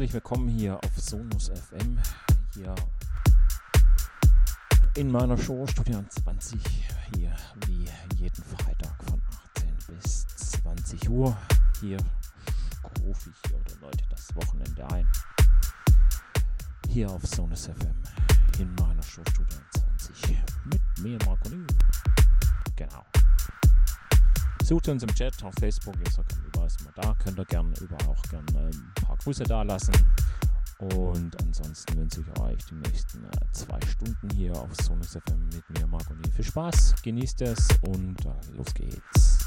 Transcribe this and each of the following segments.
Herzlich willkommen hier auf Sonus FM, hier in meiner Show Studio 20, hier wie jeden Freitag von 18 bis 20 Uhr. Hier rufe ich oder Leute das Wochenende ein. Hier auf Sonus FM in meiner Show Studio 20 mit mir, Marco Niu. Genau. Sucht uns im Chat auf Facebook, Instagram, da. Könnt ihr gerne überall auch gerne ein paar Grüße da lassen. Und ansonsten wünsche ich euch die nächsten äh, zwei Stunden hier auf Sonus FM mit mir, Marco Niu. Viel Spaß, genießt es und äh, los geht's.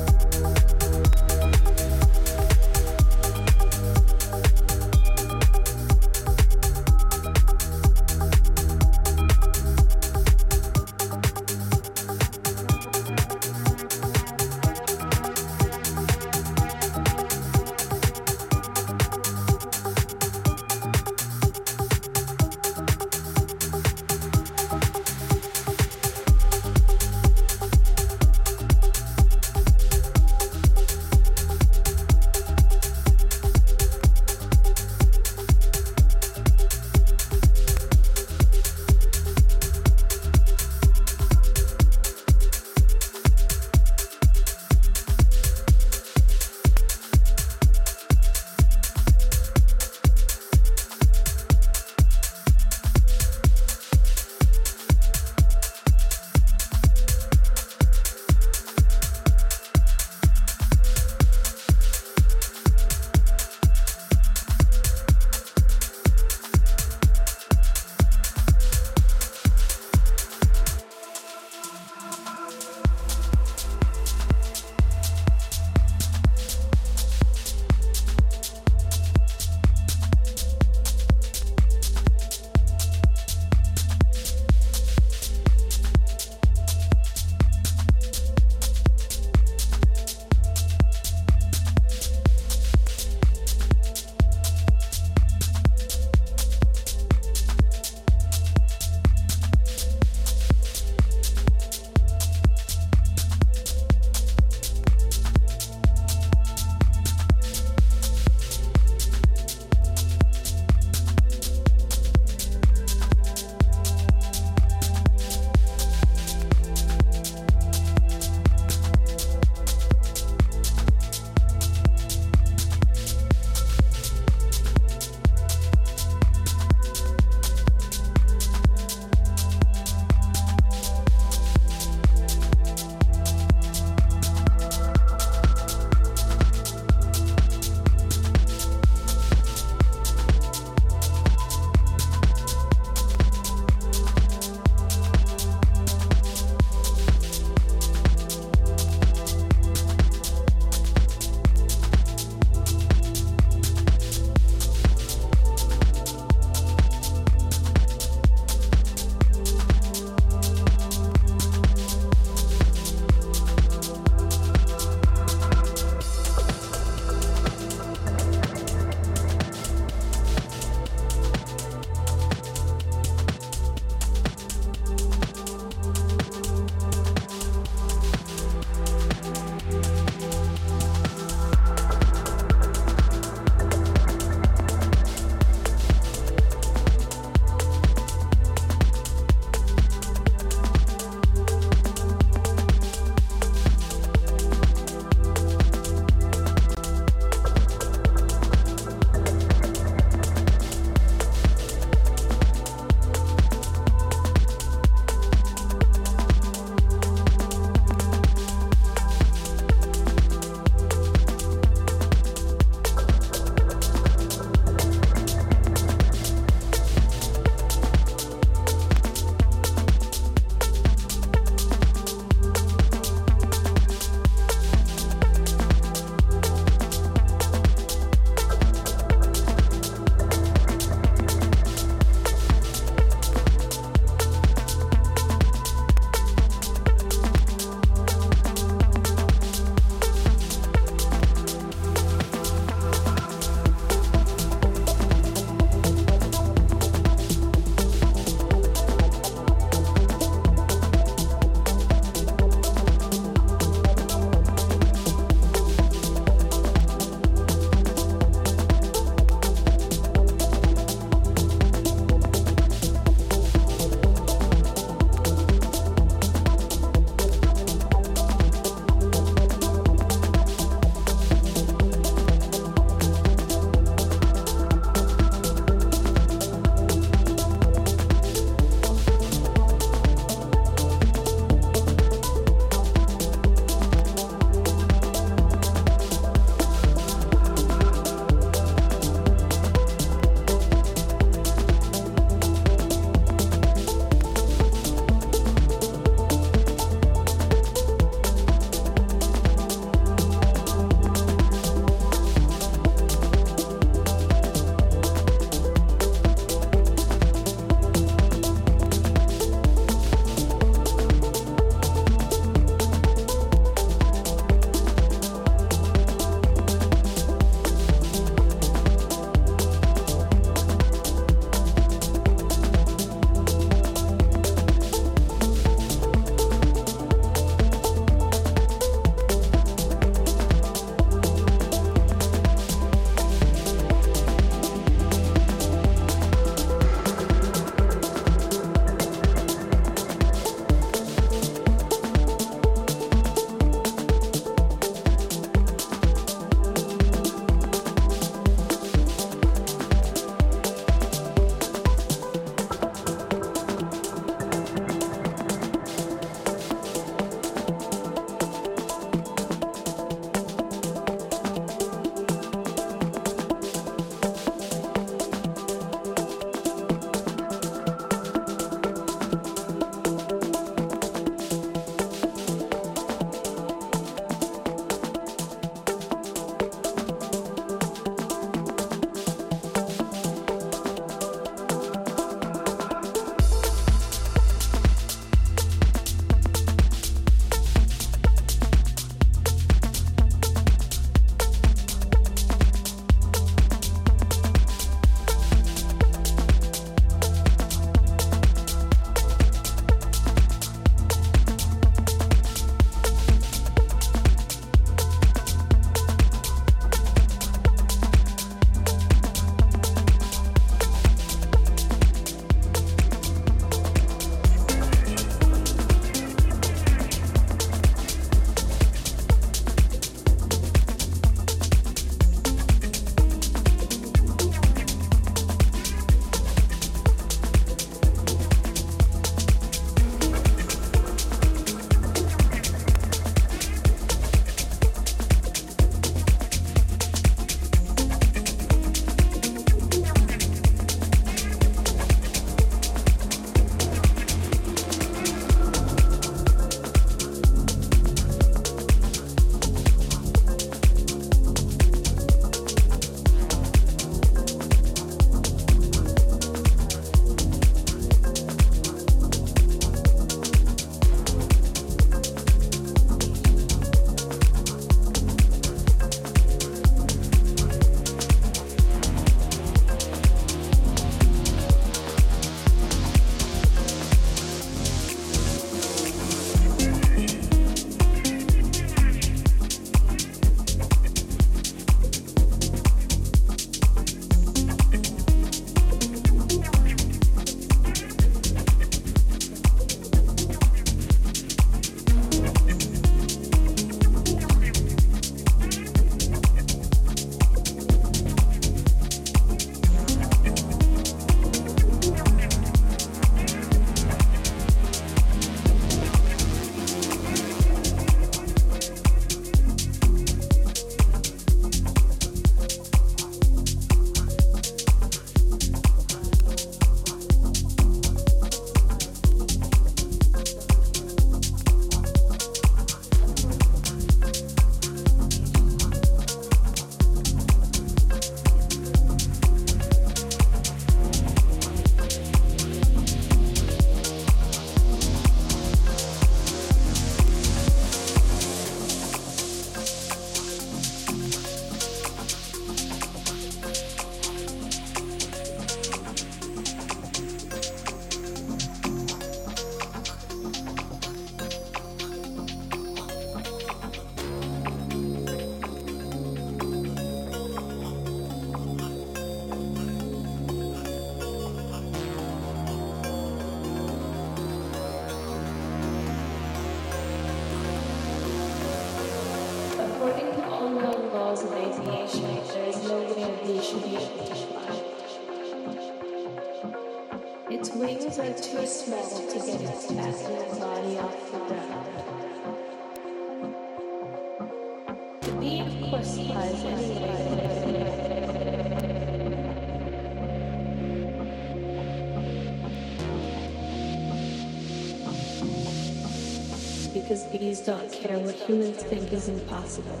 Because bees don't care what humans think is impossible.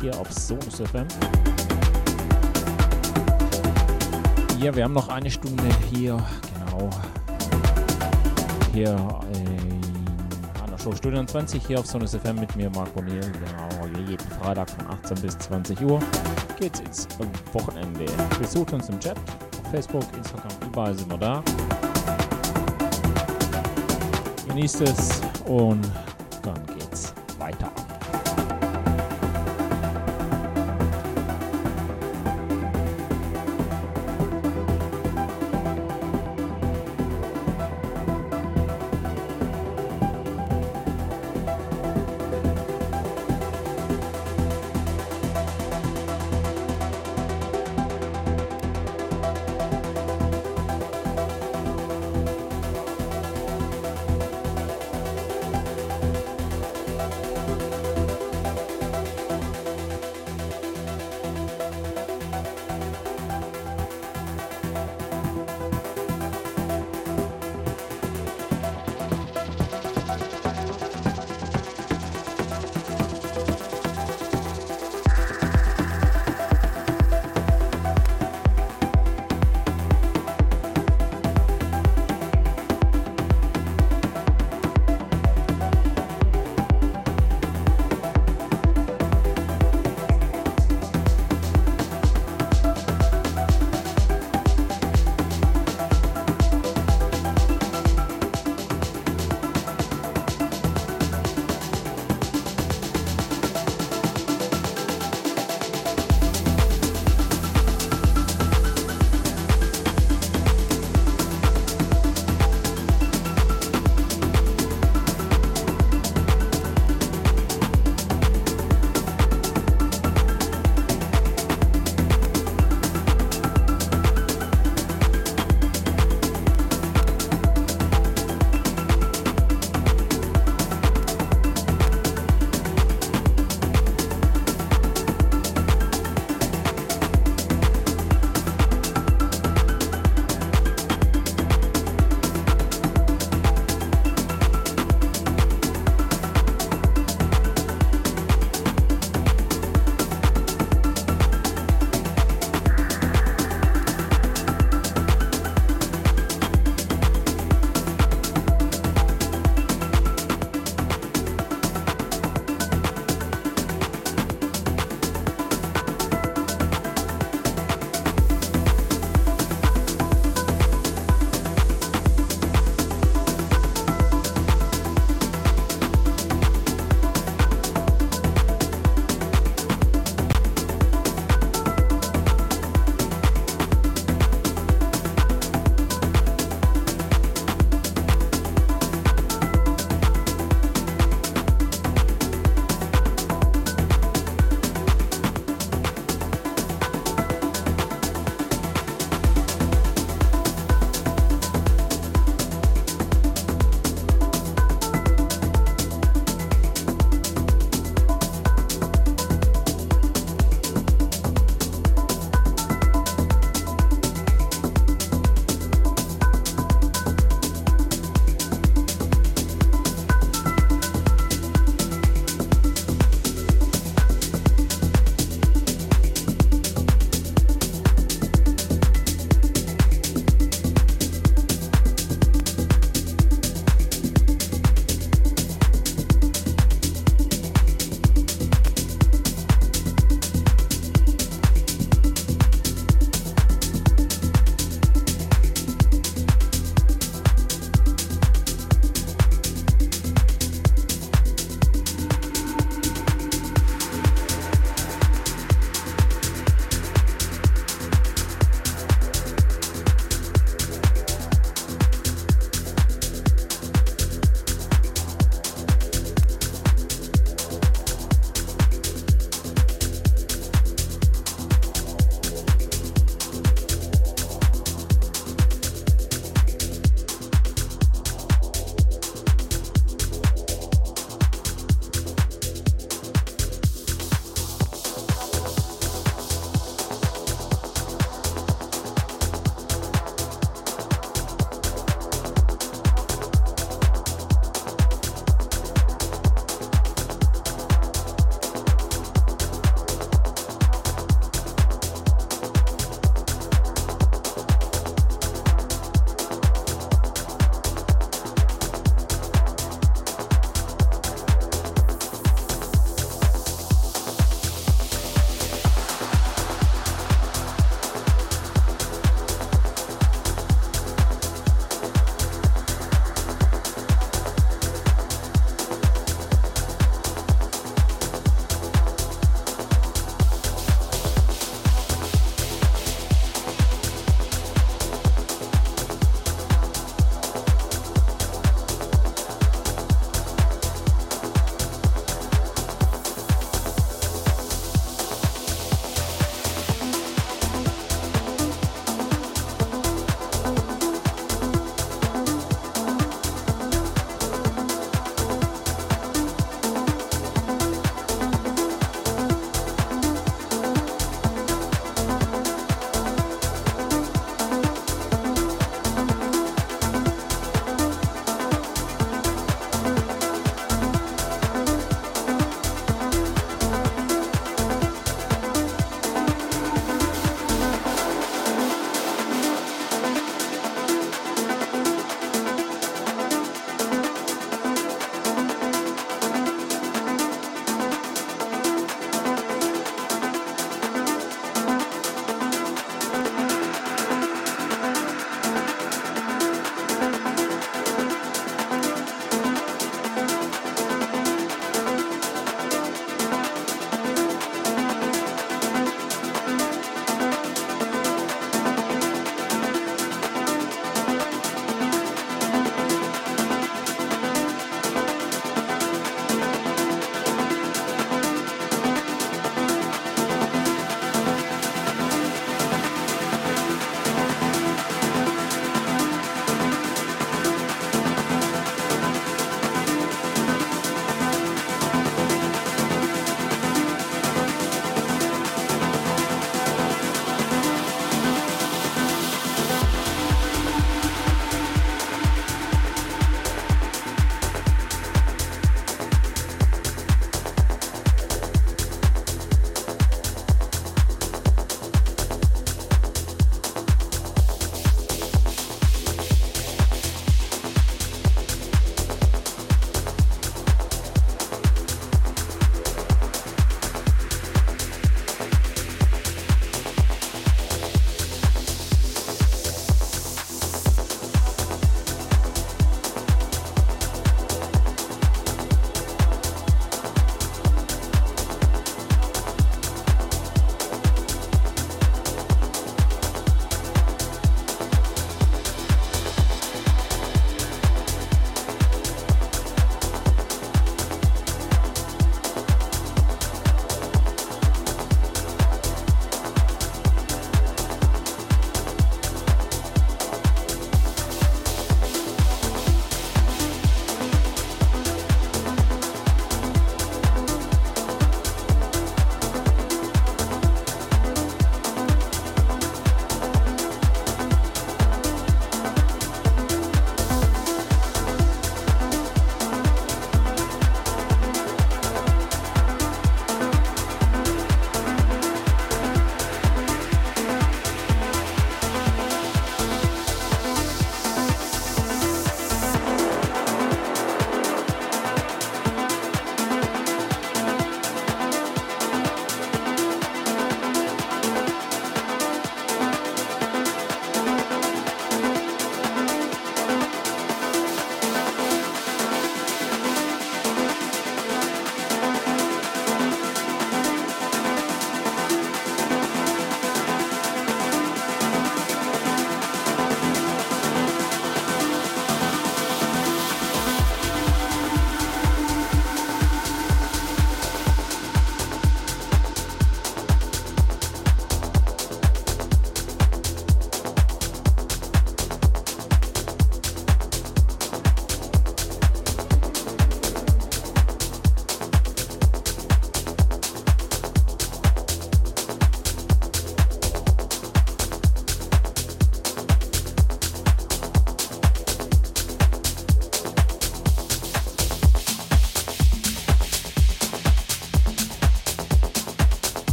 Hier auf Sonus FM. Ja, wir haben noch eine Stunde hier, genau. Hier in einer Show Stunde 20 hier auf Sonus FM mit mir, Marco Niel. Genau, jeden Freitag von 18 bis 20 Uhr geht's ins Wochenende. Besucht uns im Chat, auf Facebook, Instagram, überall sind wir da. Genießt es und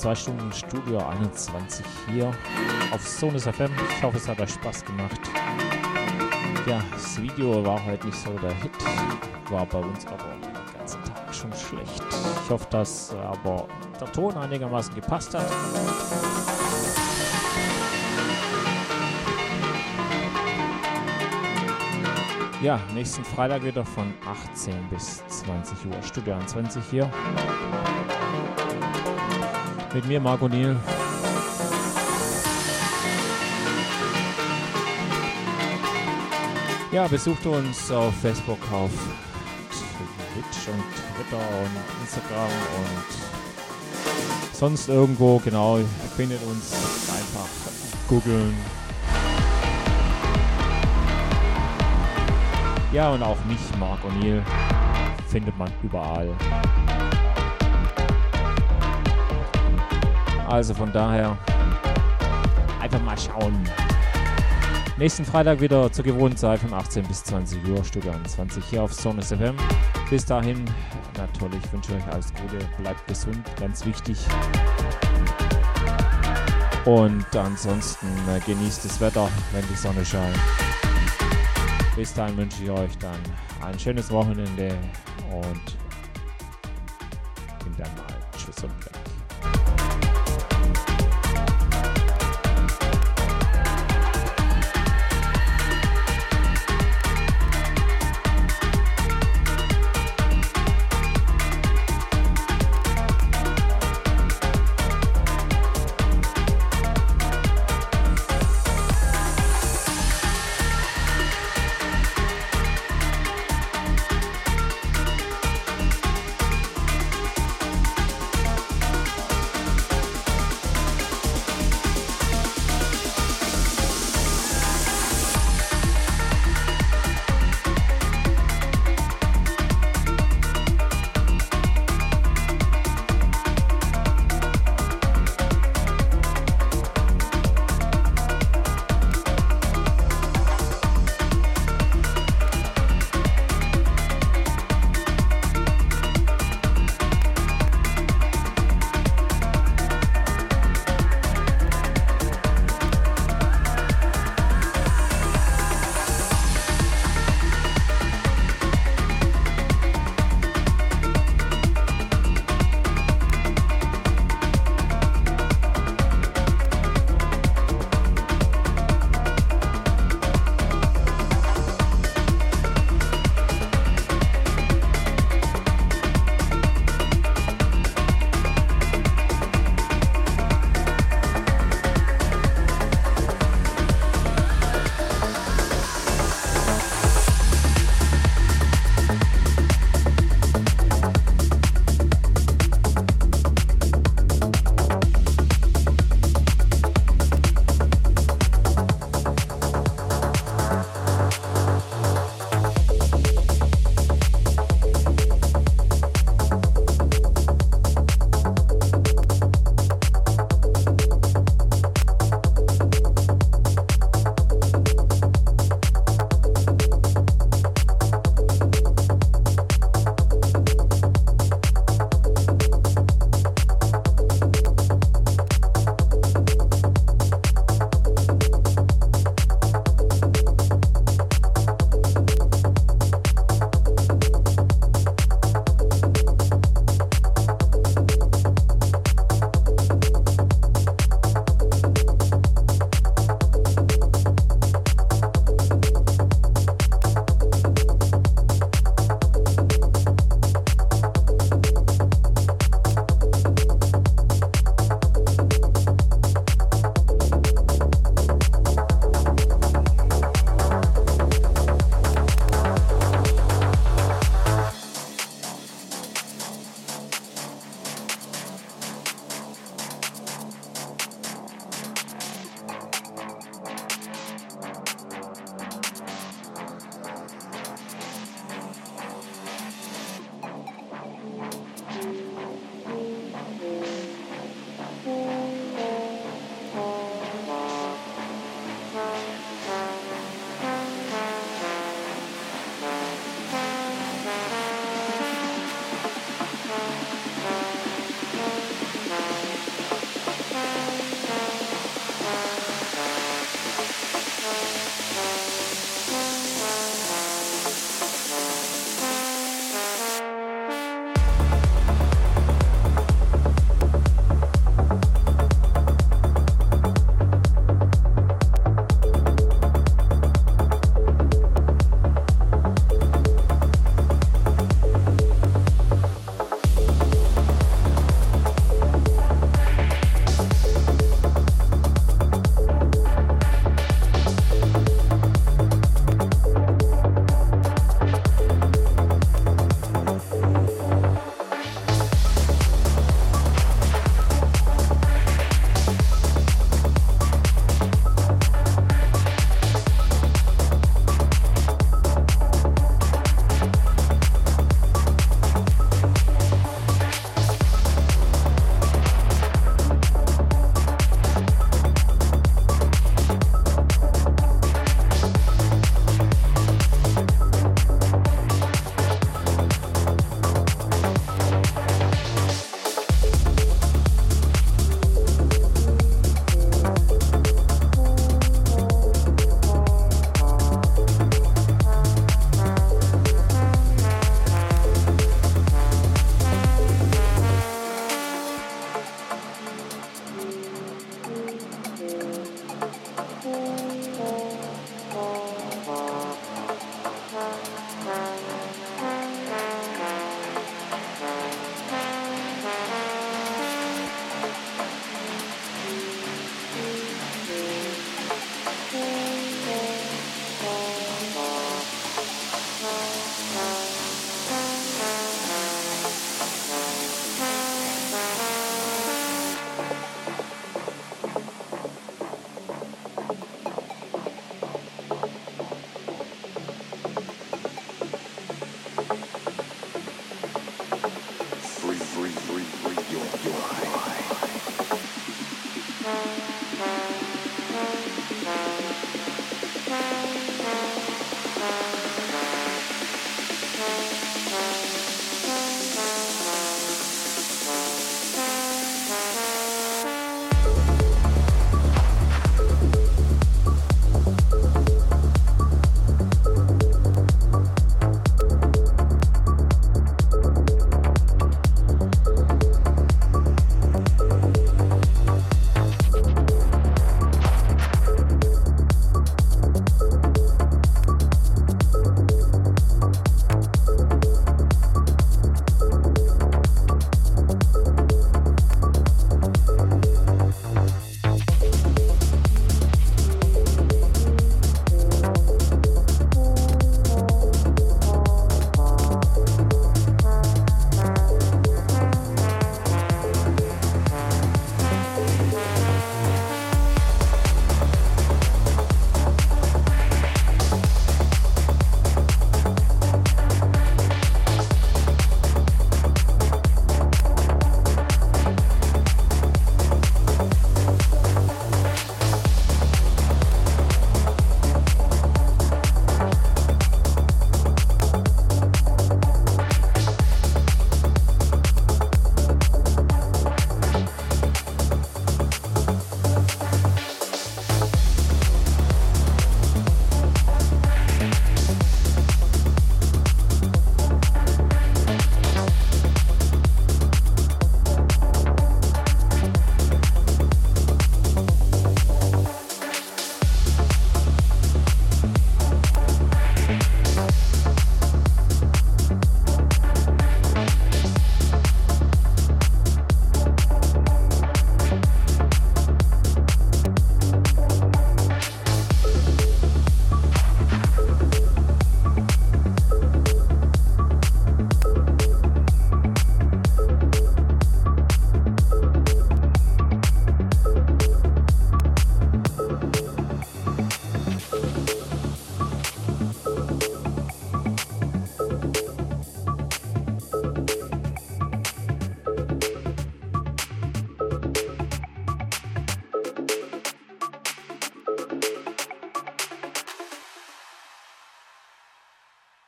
zwei Stunden Studio 21 hier auf Sonus FM. Ich hoffe, es hat euch Spaß gemacht. Ja, das Video war heute nicht so der Hit, war bei uns aber den ganzen Tag schon schlecht. Ich hoffe, dass aber der Ton einigermaßen gepasst hat. Ja, nächsten Freitag wieder von 18 bis 20 Uhr. Studio 21 hier. Mit mir, Marco Niel. Ja, besucht uns auf Facebook, auf Twitch und Twitter und Instagram und sonst irgendwo. Genau, findet uns einfach googeln Ja, und auch mich, Marc O'Neill, findet man überall. Also von daher einfach mal schauen. Nächsten Freitag wieder zur gewohnten Zeit von 18 bis 20 Uhr, Studio 21 hier auf Sonus FM. Bis dahin, natürlich wünsche ich euch alles Gute, bleibt gesund, ganz wichtig. Und ansonsten äh, genießt das Wetter, wenn die Sonne scheint. Bis dahin wünsche ich euch dann ein schönes Wochenende und